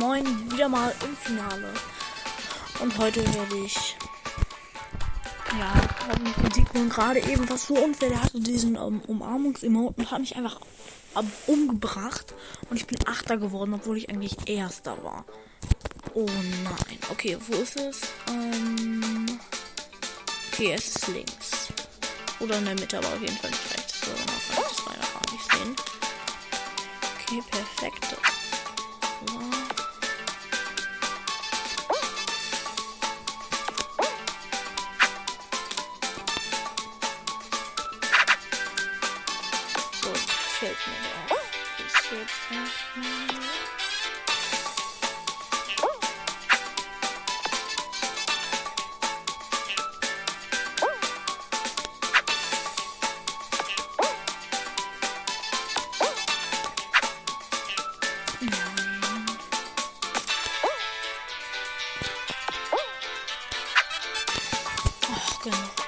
moin, wieder mal im Finale. Und heute werde ich. Ja, Sikon gerade eben was so unfair. Der hatte diesen um, Umarmungs-Emote und hat mich einfach umgebracht. Und ich bin Achter geworden, obwohl ich eigentlich Erster war. Oh nein. Okay, wo ist es? Ähm. Okay, es ist links. Oder in der Mitte, aber auf jeden Fall nicht rechts. So, das leider gar nicht sehen. Okay, perfekt. kids, nigga. These kids. Oh, goodness.